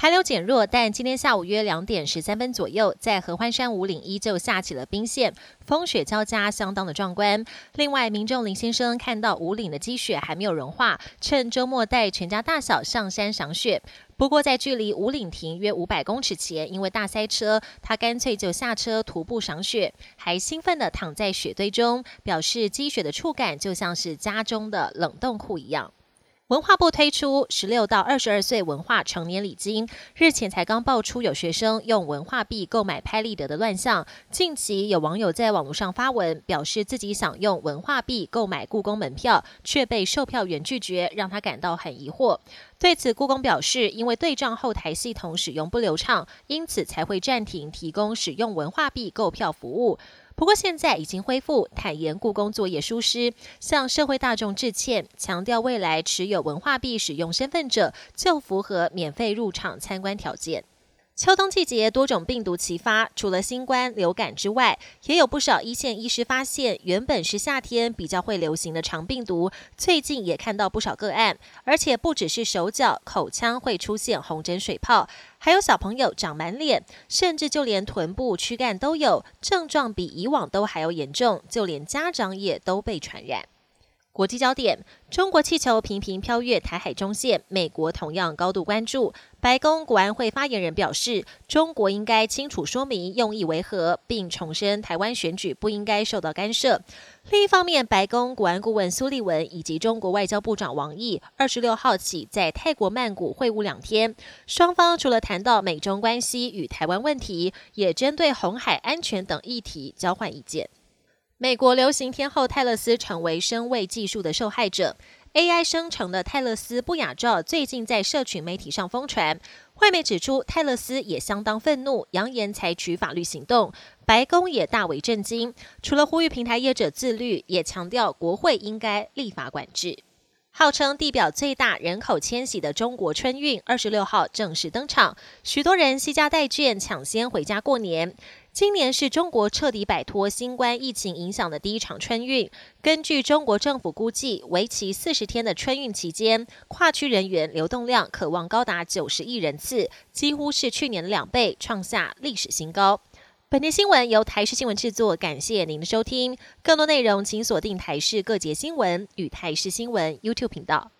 寒流减弱，但今天下午约两点十三分左右，在合欢山五岭依旧下起了冰线，风雪交加，相当的壮观。另外，民众林先生看到五岭的积雪还没有融化，趁周末带全家大小上山赏雪。不过，在距离五岭亭约五百公尺前，因为大塞车，他干脆就下车徒步赏雪，还兴奋地躺在雪堆中，表示积雪的触感就像是家中的冷冻库一样。文化部推出十六到二十二岁文化成年礼金，日前才刚爆出有学生用文化币购买拍立得的乱象。近期有网友在网络上发文，表示自己想用文化币购买故宫门票，却被售票员拒绝，让他感到很疑惑。对此，故宫表示，因为对账后台系统使用不流畅，因此才会暂停提供使用文化币购票服务。不过现在已经恢复，坦言故宫作业疏失，向社会大众致歉，强调未来持有文化币使用身份者就符合免费入场参观条件。秋冬季节多种病毒齐发，除了新冠、流感之外，也有不少一线医师发现，原本是夏天比较会流行的肠病毒，最近也看到不少个案，而且不只是手脚、口腔会出现红疹水泡，还有小朋友长满脸，甚至就连臀部、躯干都有症状，比以往都还要严重，就连家长也都被传染。国际焦点：中国气球频频飘越台海中线，美国同样高度关注。白宫国安会发言人表示，中国应该清楚说明用意为何，并重申台湾选举不应该受到干涉。另一方面，白宫国安顾问苏利文以及中国外交部长王毅二十六号起在泰国曼谷会晤两天，双方除了谈到美中关系与台湾问题，也针对红海安全等议题交换意见。美国流行天后泰勒斯成为声位技术的受害者。AI 生成的泰勒斯不雅照最近在社群媒体上疯传。外媒指出，泰勒斯也相当愤怒，扬言采取法律行动。白宫也大为震惊，除了呼吁平台业者自律，也强调国会应该立法管制。号称地表最大人口迁徙的中国春运，二十六号正式登场，许多人惜家带眷，抢先回家过年。今年是中国彻底摆脱新冠疫情影响的第一场春运。根据中国政府估计，为期四十天的春运期间，跨区人员流动量可望高达九十亿人次，几乎是去年的两倍，创下历史新高。本天新闻由台视新闻制作，感谢您的收听。更多内容请锁定台视各节新闻与台视新闻 YouTube 频道。